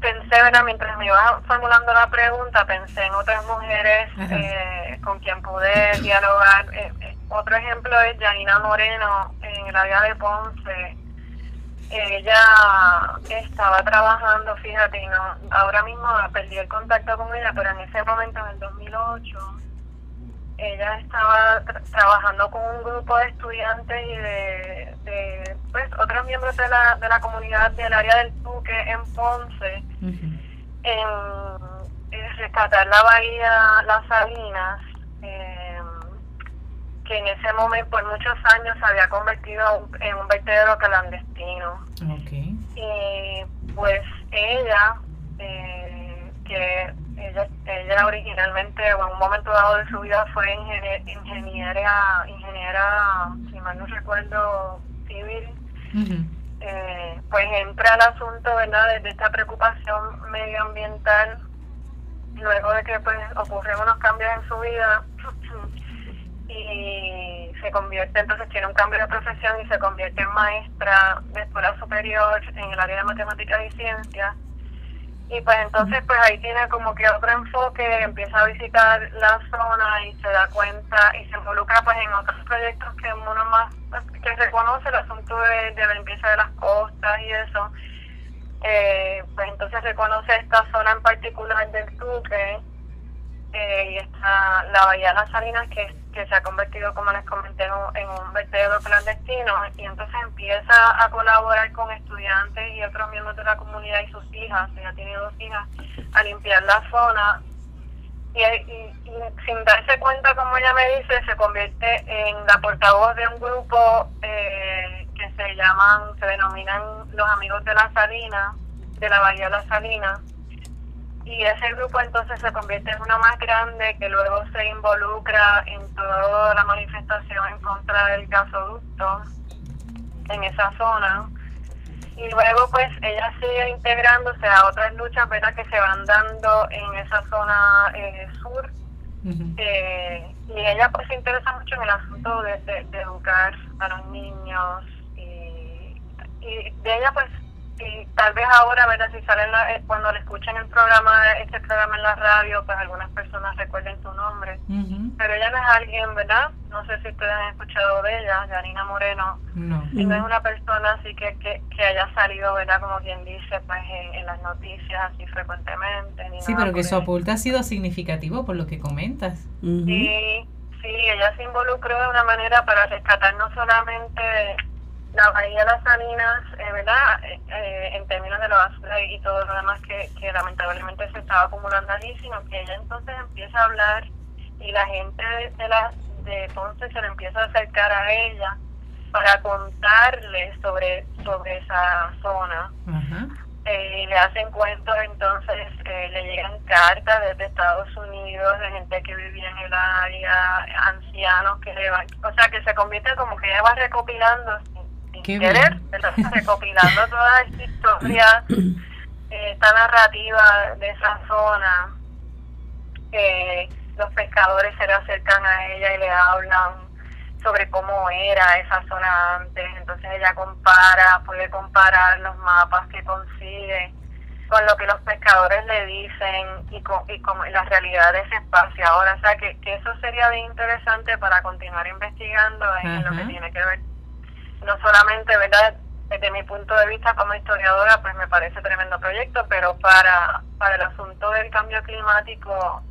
pensé, ¿verdad? mientras me iba formulando la pregunta, pensé en otras mujeres eh, con quien pude dialogar. Eh, otro ejemplo es Janina Moreno en el área de Ponce ella estaba trabajando, fíjate, no, ahora mismo perdí el contacto con ella, pero en ese momento, en el 2008, ella estaba trabajando con un grupo de estudiantes y de, pues, otros miembros de la, de la comunidad del área del Tuque en Ponce, en, rescatar la bahía Las Salinas. Que en ese momento, por muchos años, se había convertido en un vertedero clandestino. Y pues ella, eh, que ella, ella originalmente, o en un momento dado de su vida, fue ingeniera, ingeniera, si mal no recuerdo, civil, eh, pues entra el asunto, ¿verdad?, de esta preocupación medioambiental, luego de que pues ocurren unos cambios en su vida y se convierte, entonces tiene un cambio de profesión y se convierte en maestra de escuela superior en el área de matemáticas y ciencias. Y pues entonces pues ahí tiene como que otro enfoque, empieza a visitar la zona y se da cuenta y se involucra pues en otros proyectos que uno más, que reconoce el asunto de, de la limpieza de las costas y eso. Eh, pues entonces reconoce esta zona en particular del Tuque eh, y está la Bahía de las Salinas que, que se ha convertido, como les comenté, en un, vertedero clandestino. Y entonces empieza a colaborar con estudiantes y otros miembros de la comunidad y sus hijas, ella tiene dos hijas, a limpiar la zona. Y, y, sin darse cuenta, como ella me dice, se convierte en la portavoz de un grupo eh, que se llaman, se denominan los amigos de la Salina, de la Bahía de la Salina, y ese grupo entonces se convierte en uno más grande que luego se involucra en toda la manifestación en contra del gasoducto en esa zona. Y luego pues ella sigue integrándose a otras luchas ¿verdad? que se van dando en esa zona eh, sur. Eh, y ella pues se interesa mucho en el asunto de, de, educar a los niños y, y de ella pues y tal vez ahora, ¿verdad? Si sale eh, cuando le escuchen el programa, este programa en la radio, pues algunas personas recuerden su nombre. Pero ella no es alguien, ¿verdad? No sé si ustedes han escuchado de ella, Janina Moreno. No. Y no es una persona así que, que, que, haya salido, ¿verdad? Como quien dice, pues en, las noticias así frecuentemente.
sí, pero que su aporte ha sido significativo por lo que comentas.
Sí, sí, ella se involucró de una manera para rescatar no solamente la bahía de las Salinas, eh, ¿verdad? Eh, eh, en términos de la basura y todo lo demás que, que lamentablemente se estaba acumulando allí, sino que ella entonces empieza a hablar y la gente de, la, de Ponce se le empieza a acercar a ella para contarle sobre, sobre esa zona. y le hacen cuentos, entonces le llegan cartas desde Estados Unidos de gente que vivía en el área, ancianos que le van, o sea que se convierte como que ella va recopilando querer, recopilando toda esta historia, eh, esta narrativa de esa zona. Eh, los pescadores se le acercan a ella y le hablan sobre cómo era esa zona antes, entonces ella compara, puede comparar los mapas que consigue con lo que los pescadores le dicen y con, y con la realidad de ese espacio. Ahora, o sea que, que eso sería bien interesante para continuar investigando en lo que tiene que ver no solamente, ¿verdad? Desde mi punto de vista como historiadora, pues me parece tremendo proyecto, pero para, para el asunto del cambio climático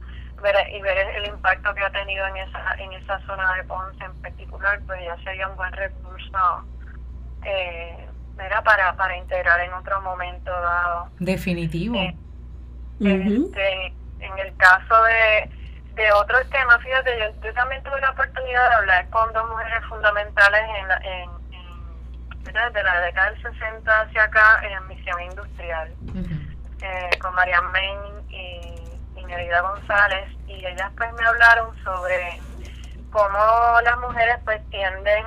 ver, y ver el impacto que ha tenido en esa, en esa zona de Ponce en particular, pues ya sería un buen recurso eh, para, para integrar en otro momento dado.
Definitivo. Eh,
este, en el caso de, de otros temas, fíjate, yo, yo, también tuve la oportunidad de hablar con dos mujeres fundamentales en, en desde la década del 60 hacia acá en misión industrial, eh, con María Men y, y González, y ellas pues me hablaron sobre cómo las mujeres pues tienden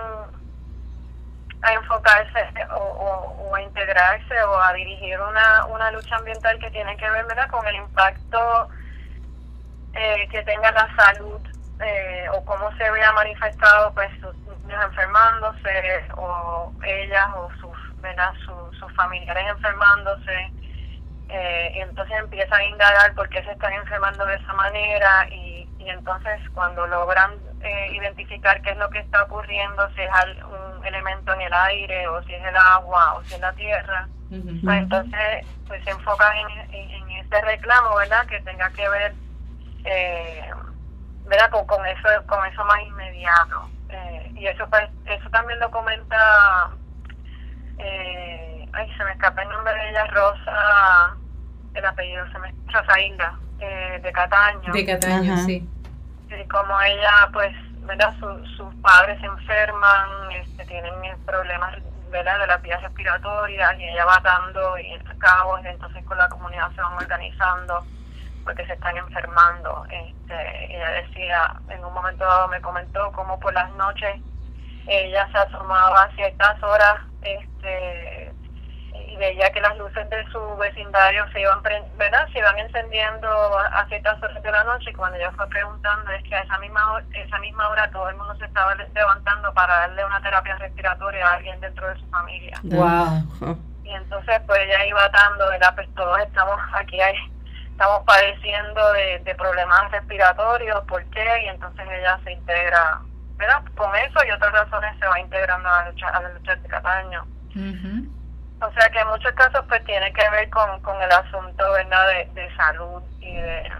a enfocarse o, a integrarse o a dirigir una, una lucha ambiental que tiene que ver ¿verdad? con el impacto eh, que tenga la salud eh, o cómo se vea manifestado pues sus niños enfermándose o ellas o sus ¿verdad? sus familiares enfermándose eh, y entonces empiezan a indagar por qué se están enfermando de esa manera y, y entonces cuando logran eh, identificar qué es lo que está ocurriendo si es un elemento en el aire o si es el agua o si es la tierra pues entonces pues se enfocan en, en, en ese reclamo verdad que tenga que ver eh, ¿verdad? Con, eso con eso más inmediato eh, y eso pues eso también lo comenta eh, ay se me escapa el nombre de ella Rosa el apellido se me Rosa Hilda eh, de Cataño
de Cataño sí
y como ella pues verdad sus padres se enferman este, tienen problemas ¿verdad? de las vías respiratorias y ella va dando y cabos entonces con la comunidad se van organizando porque se están enfermando. Este, ella decía, en un momento dado me comentó cómo por las noches ella se asomaba a ciertas horas este, y veía que las luces de su vecindario se iban, ¿verdad? se iban encendiendo a ciertas horas de la noche y cuando ella fue preguntando es que a esa misma, hora, esa misma hora todo el mundo se estaba levantando para darle una terapia respiratoria a alguien dentro de su familia.
Wow.
Y entonces pues ella iba atando, ¿verdad? Pues todos estamos aquí, hay, estamos padeciendo de, de problemas respiratorios, ¿por qué? Y entonces ella se integra con eso y otras razones se va integrando a la lucha, a la lucha de Cataño. O sea que en muchos casos pues tiene que ver con, con el asunto verdad de, salud y de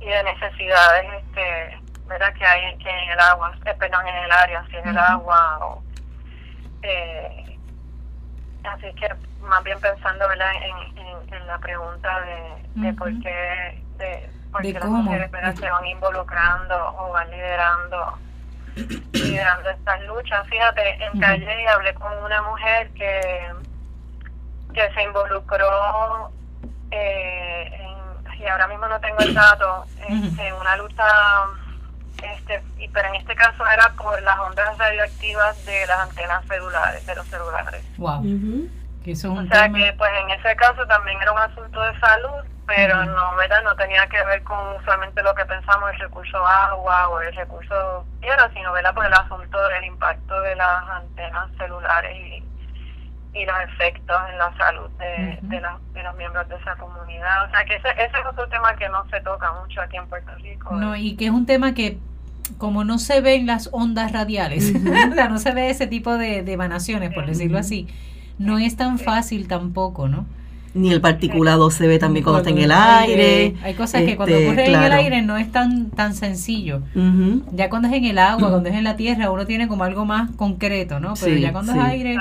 y de necesidades este verdad que hay que en el agua eh, perdón en el área si en el agua o eh, así que más bien pensando verdad en, en, la pregunta de, de por qué de porque las mujeres se van involucrando o van liderando liderando estas luchas. Fíjate, en calle hablé con una mujer que, que se involucró eh, y ahora mismo no tengo el dato, este, en una lucha, este, y, pero en este caso era por las ondas radioactivas de las antenas celulares, de los celulares.
Wow.
O sea que pues en ese caso también era un asunto de salud pero no, ¿verdad? No tenía que ver con usualmente lo que pensamos el recurso agua o el recurso tierra, sino, ¿verdad? Por el asunto del impacto de las antenas celulares y, y los efectos en la salud de, de, de, los miembros de esa comunidad. O sea, que ese, ese es otro tema que no se toca mucho aquí en Puerto Rico.
No, y que es un tema que como no se ven las ondas radiales, no se ve ese tipo de, de emanaciones, por decirlo así, no es tan fácil tampoco, ¿no?
ni el particulado se ve también cuando, está en el aire.
Hay cosas que cuando este, ocurre en el aire no es tan tan sencillo. Ya cuando es en el agua, cuando es en la tierra, uno tiene como algo más concreto, ¿no? Pero ya cuando es aire...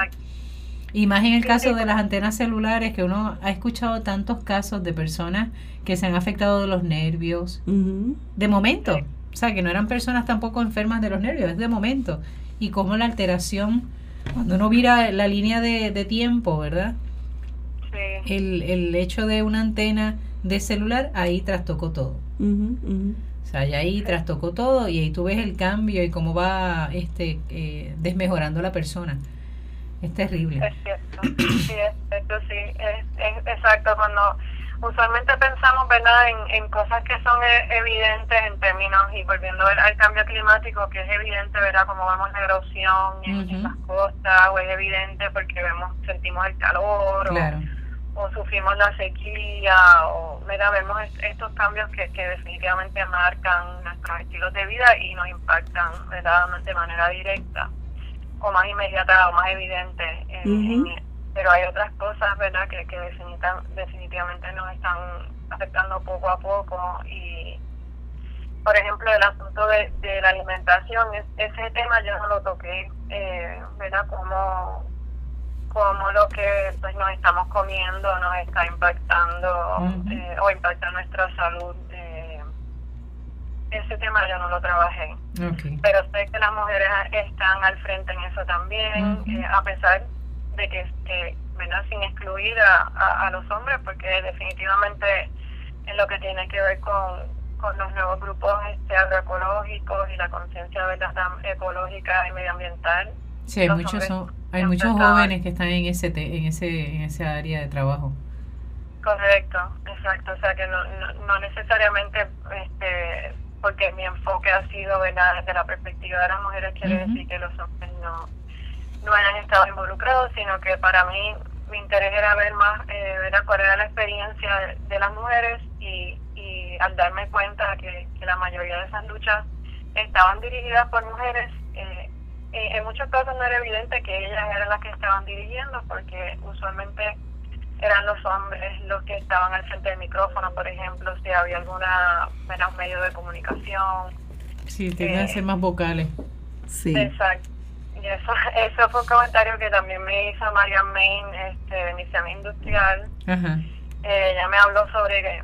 Y más en el caso de las antenas celulares, que uno ha escuchado tantos casos de personas que se han afectado de los nervios, de momento. O sea, que no eran personas tampoco enfermas de los nervios, es de momento. Y como la alteración, cuando uno mira la línea de, de tiempo, ¿verdad? El, el hecho de una antena de celular, ahí trastocó todo. O sea, ahí trastocó todo y ahí tú ves el cambio y cómo va este eh, desmejorando la persona. Es terrible.
Es cierto, sí, es sí, es, exacto. Cuando usualmente pensamos, ¿verdad?, en, en cosas que son e, evidentes en términos, y volviendo al cambio climático, que es evidente, ¿verdad?, como vemos la erosión en, las costas, o es evidente porque vemos, sentimos el calor,
claro
o sufrimos la sequía, o mira, vemos estos cambios que, que definitivamente marcan nuestros estilos de vida y nos impactan ¿verdad? de manera directa o más inmediata o más evidente. Pero hay otras cosas verdad que, que definitivamente nos están afectando poco a poco y por ejemplo el asunto de, de la alimentación ese tema yo no lo toqué eh, verdad como como lo que pues nos estamos comiendo nos está impactando eh, o impacta nuestra salud. Eh, ese tema yo no lo trabajé, pero sé que las mujeres están al frente en eso también, eh, a pesar de que, que sin excluir a, a, los hombres, porque definitivamente en lo que tiene que ver con, con los nuevos grupos este, agroecológicos y la conciencia ecológica y medioambiental,
Sí, hay muchos, hay muchos jóvenes que están en ese, en ese en ese área de trabajo.
Correcto, exacto. O sea que no, no, necesariamente este porque mi enfoque ha sido desde la perspectiva de las mujeres quiere decir que los hombres no, no hayan estado involucrados, sino que para mí mi interés era ver más, eh, ver cuál era la experiencia de, las mujeres y, y al darme cuenta que, que la mayoría de esas luchas estaban dirigidas por mujeres, eh, eh, en muchos casos no era evidente que ellas eran las que estaban dirigiendo porque usualmente eran los hombres los que estaban al frente del micrófono, por ejemplo, si había alguna menos medio de comunicación.
Sí, tenían que ser más vocales.
Sí. Exacto. Y eso, eso fue un comentario que también me hizo Marian Main este, de Iniciativa Industrial. Eh, ella me habló sobre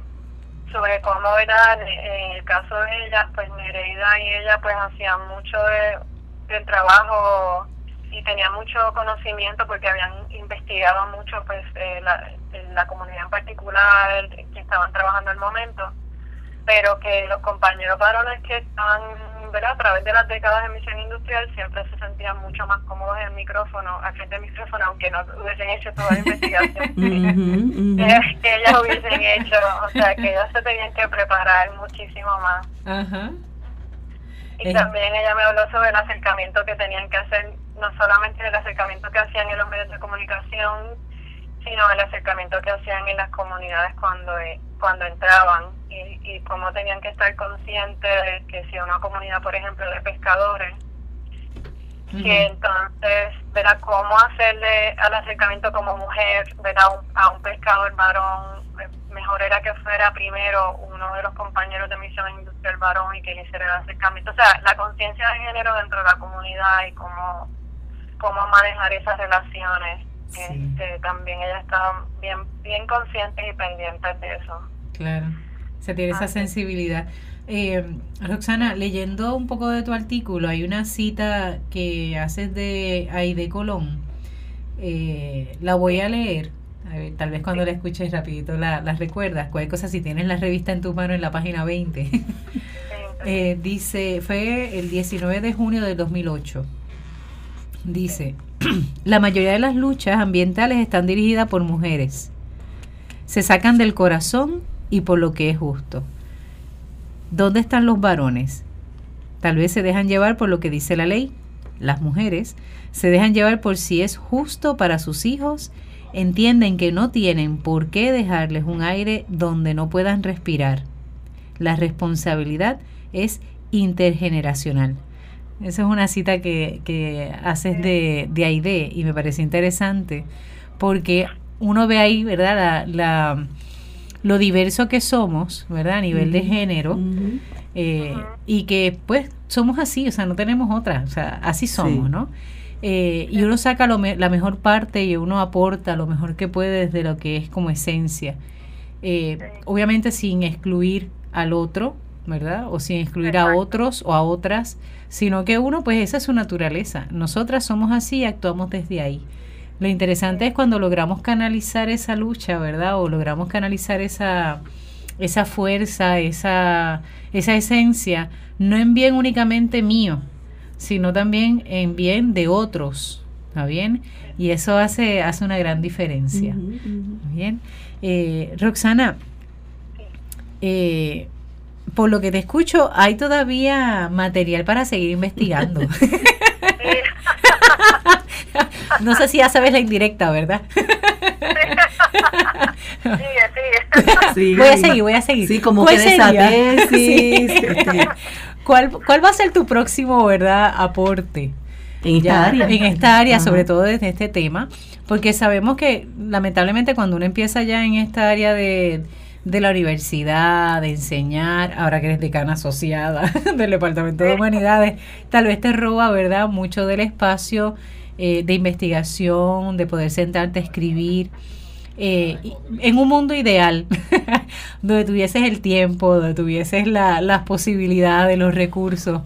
sobre cómo era en el caso de ella, pues Nereida y ella pues hacían mucho de del trabajo y tenía mucho conocimiento porque habían investigado mucho pues eh, la, la comunidad en particular que estaban trabajando al momento pero que los compañeros varones que estaban ¿verdad? a través de las décadas de misión industrial siempre se sentían mucho más cómodos en el micrófono, al frente del micrófono, aunque no hubiesen hecho toda la investigación que ellas hubiesen hecho. O sea, que ellas se tenían que preparar muchísimo más. Y también ella me habló sobre el acercamiento que tenían que hacer, no solamente el acercamiento que hacían en los medios de comunicación, sino el acercamiento que hacían en las comunidades cuando, cuando entraban y, y cómo tenían que estar conscientes de que si una comunidad, por ejemplo, de pescadores, que entonces, verá cómo hacerle al acercamiento como mujer, verá a un pescador varón, eh, mejor era que fuera primero uno de los compañeros de misión industrial varón y que le hiciera el acercamiento. O sea, la conciencia de género dentro de la comunidad y cómo, cómo manejar esas relaciones este, también ellas estaban bien, bien conscientes y pendientes de eso.
Claro, se tiene esa sensibilidad. Eh, Roxana, leyendo un poco de tu artículo, hay una cita que haces de Aide Colón. Eh, la voy a leer. tal vez cuando la escuches rapidito la, recuerdas. Cualquier cosa, si tienes la revista en tu mano en la página 20. eh, dice, fue el 19 de junio del 2008. Dice, la mayoría de las luchas ambientales están dirigidas por mujeres. Se sacan del corazón y por lo que es justo. ¿Dónde están los varones? Tal vez se dejan llevar por lo que dice la ley. Las mujeres se dejan llevar por si es justo para sus hijos, entienden que no tienen por qué dejarles un aire donde no puedan respirar. La responsabilidad es intergeneracional. Esa es una cita que, que haces de, de Aide y me parece interesante porque uno ve ahí, ¿verdad? La, lo diverso que somos, ¿verdad? A nivel de género eh, y que pues somos así, o sea, no tenemos otra, o sea, así somos, ¿no? Eh, y uno saca lo la mejor parte y uno aporta lo mejor que puede desde lo que es como esencia. Eh, obviamente sin excluir al otro, ¿verdad? O sin excluir a otros o a otras, sino que uno, pues esa es su naturaleza. Nosotras somos así y actuamos desde ahí. Lo interesante es cuando logramos canalizar esa lucha, ¿verdad? O logramos canalizar esa, esa fuerza, esa, esa esencia, no en bien únicamente mío, sino también en bien de otros, ¿está bien? Y eso hace, hace una gran diferencia. bien? Eh, Roxana, eh, por lo que te escucho, hay todavía material para seguir investigando. no sé si ya sabes la indirecta, ¿verdad?
sí,
Voy a seguir, voy a seguir.
Sí, como que esa este.
¿Cuál, ¿Cuál va a ser tu próximo, verdad, aporte?
En esta área.
En esta área, sobre todo desde este tema, porque sabemos que lamentablemente cuando uno empieza ya en esta área de de la universidad, de enseñar, ahora que eres decana asociada del Departamento de Humanidades, tal vez te roba, ¿verdad?, mucho del espacio eh, de investigación, de poder sentarte a escribir. Eh, en un mundo ideal, donde tuvieses el tiempo, donde tuvieses la, las posibilidades, los recursos,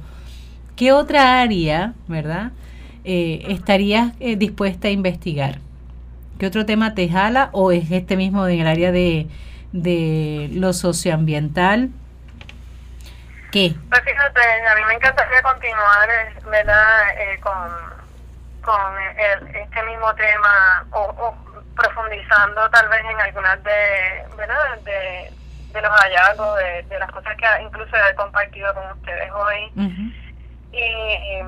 ¿qué otra área, verdad, eh, estarías dispuesta a investigar? ¿Qué otro tema te jala o es este mismo en el área de, de lo socioambiental. ¿Qué?
Pues fíjate, a mí me encantaría continuar ¿verdad? Eh, con, con este mismo tema o, profundizando tal vez en algunas de, ¿verdad? de, de los hallazgos, de, las cosas que incluso he compartido con ustedes hoy. Y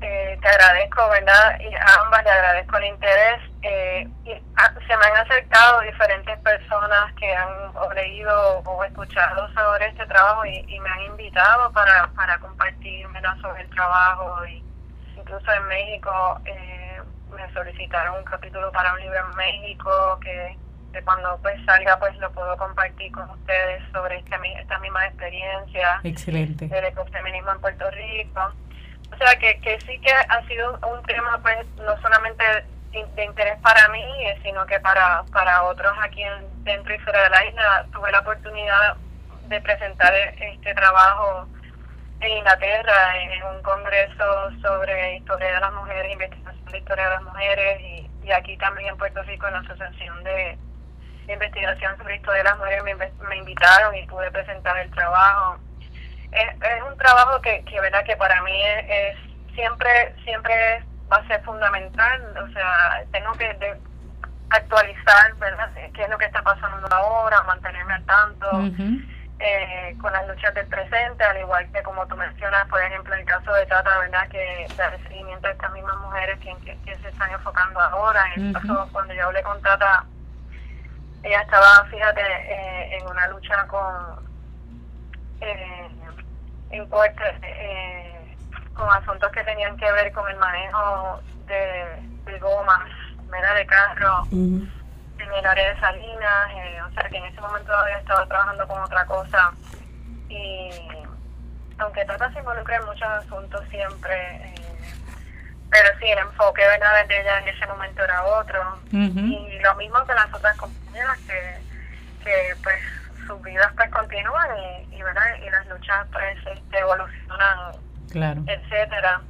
eh, te agradezco, ¿verdad? Y a ambas le agradezco el interés. Eh, y, ah, se me han acercado diferentes personas que han leído o escuchado sobre este trabajo y, me han invitado para, para compartir ¿verdad? sobre el trabajo. y Incluso en México eh, me solicitaron un capítulo para un libro en México que, cuando pues salga pues lo puedo compartir con ustedes sobre este, esta misma experiencia
Excelente.
del ecofeminismo en Puerto Rico. O sea, que, que sí que ha sido un tema, pues, no solamente de interés para mí, sino que para, para otros aquí en, dentro y fuera de la isla. Tuve la oportunidad de presentar este trabajo en Inglaterra, en un congreso sobre historia de las mujeres, investigación de historia de las mujeres, y, y aquí también en Puerto Rico en la Asociación de Investigación sobre Historia de las Mujeres me, me invitaron y pude presentar el trabajo trabajo que, que, ¿verdad? que para mí es, siempre, siempre va a ser fundamental. O sea, tengo que actualizar, ¿verdad? ¿Qué es lo que está pasando ahora? Mantenerme al tanto. Eh, con las luchas del presente, al igual que como tú mencionas, por ejemplo, en el caso de Tata, ¿verdad? Que el seguimiento de estas mismas mujeres que, que, se están enfocando ahora. En el caso, cuando yo hablé con Tata, ella estaba, fíjate, eh, en una lucha con, eh, en eh, con asuntos que tenían que ver con el manejo de, de gomas, ¿verdad? De carro en el área de Salinas, eh, o sea que en ese momento había estado trabajando con otra cosa y aunque Tata se involucra en muchos asuntos siempre, eh, pero sí, el enfoque ¿verdad? de ella en ese momento era otro y lo mismo que las otras compañeras que, que pues sus vidas pues continúan y, y, ¿verdad? y las luchas pues este, evolucionan, claro. etcétera.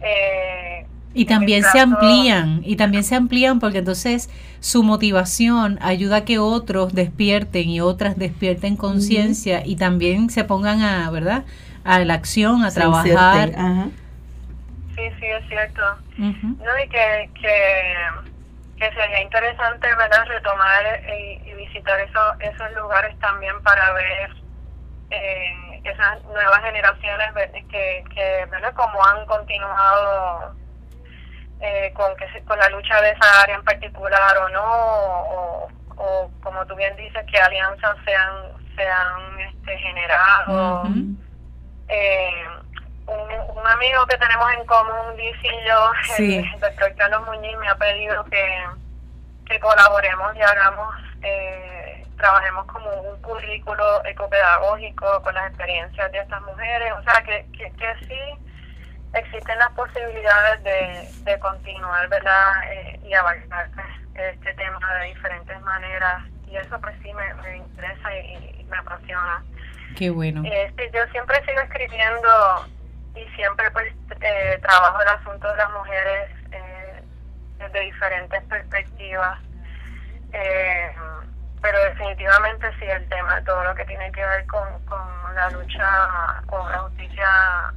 Eh, y también se amplían, y también se amplían porque entonces su motivación ayuda a que otros despierten y otras despierten conciencia y también se pongan a, ¿verdad? A la acción, a trabajar.
Sí, sí, es cierto. No, y que, que, que, sería interesante, ¿verdad? Retomar y, visitar eso, esos lugares también para ver eh, esas nuevas generaciones que, que, ¿verdad? Como han continuado eh, con que con la lucha de esa área en particular o no o, o como tú bien dices que alianzas se han se han este, generado eh, un, amigo que tenemos en común dice yo el, doctor Carlos Muñiz me ha pedido que, que colaboremos y hagamos eh, trabajemos como un currículo ecopedagógico con las experiencias de estas mujeres o sea que, que, que sí existen las posibilidades de, de continuar, ¿verdad? Eh, y abarcar pues, este tema de diferentes maneras. Y eso pues sí me, interesa y, me apasiona.
Qué bueno.
Este, yo siempre sigo escribiendo y siempre pues eh, trabajo el asunto de las mujeres eh, desde diferentes perspectivas. Eh, pero definitivamente sí el tema, todo lo que tiene que ver con, con la lucha, con la justicia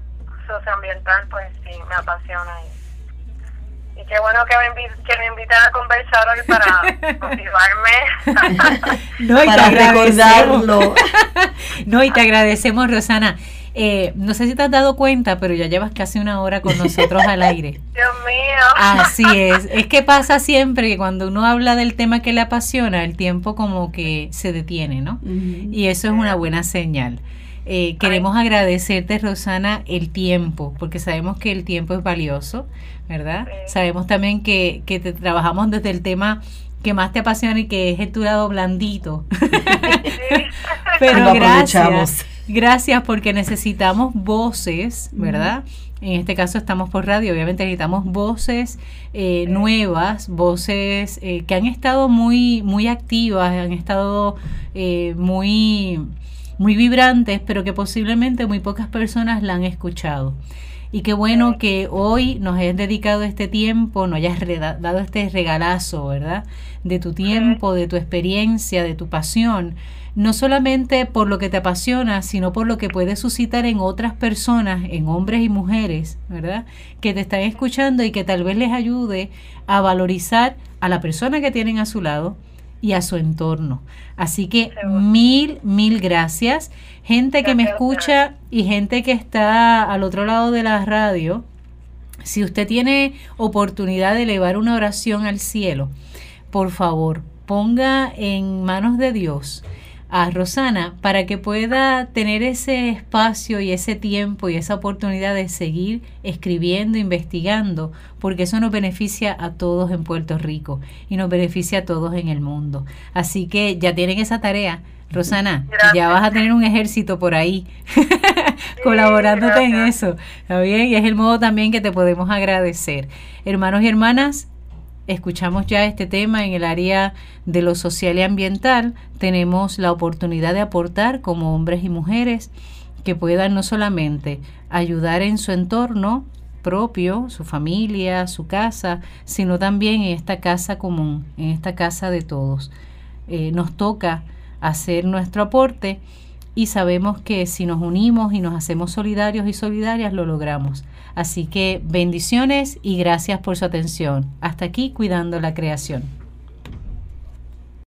socioambiental, pues sí, me apasiona. Y, y qué bueno que me, que me invitan a conversar hoy para motivarme.
no, y para recordarlo. no, y te agradecemos, Rosana. Eh, no sé si te has dado cuenta, pero ya llevas casi una hora con nosotros al aire.
Dios mío.
Así es. Es que pasa siempre que cuando uno habla del tema que le apasiona, el tiempo como que se detiene, ¿no? Y eso es una buena señal. Eh, queremos agradecerte, Rosana, el tiempo, porque sabemos que el tiempo es valioso, ¿verdad? Sabemos también que, que te trabajamos desde el tema que más te apasiona y que es el tu lado blandito. Pero gracias. Gracias porque necesitamos voces, ¿verdad? En este caso estamos por radio, obviamente necesitamos voces eh, nuevas, voces eh, que han estado muy, muy activas, han estado muy muy vibrantes, pero que posiblemente muy pocas personas la han escuchado. Y qué bueno que hoy nos hayas dedicado este tiempo, nos hayas dado este regalazo, ¿verdad? De tu tiempo, de tu experiencia, de tu pasión, no solamente por lo que te apasiona, sino por lo que puede suscitar en otras personas, en hombres y mujeres, ¿verdad? Que te están escuchando y que tal vez les ayude a valorizar a la persona que tienen a su lado, y a su entorno. Así que mil, mil gracias. Gente que me escucha y gente que está al otro lado de la radio, si usted tiene oportunidad de elevar una oración al cielo, por favor, ponga en manos de Dios a Rosana para que pueda tener ese espacio y ese tiempo y esa oportunidad de seguir escribiendo, investigando, porque eso nos beneficia a todos en Puerto Rico y nos beneficia a todos en el mundo. Así que ya tienen esa tarea. Rosana, ya vas a tener un ejército por ahí colaborándote en eso. ¿Está bien? Y es el modo también que te podemos agradecer. Hermanos y hermanas, escuchamos ya este tema en el área de lo social y ambiental, tenemos la oportunidad de aportar como hombres y mujeres que puedan no solamente ayudar en su entorno propio, su familia, su casa, sino también en esta casa común, en esta casa de todos. Eh, nos toca hacer nuestro aporte y sabemos que si nos unimos y nos hacemos solidarios y solidarias lo logramos. Así que bendiciones y gracias por su atención. Hasta aquí cuidando la creación.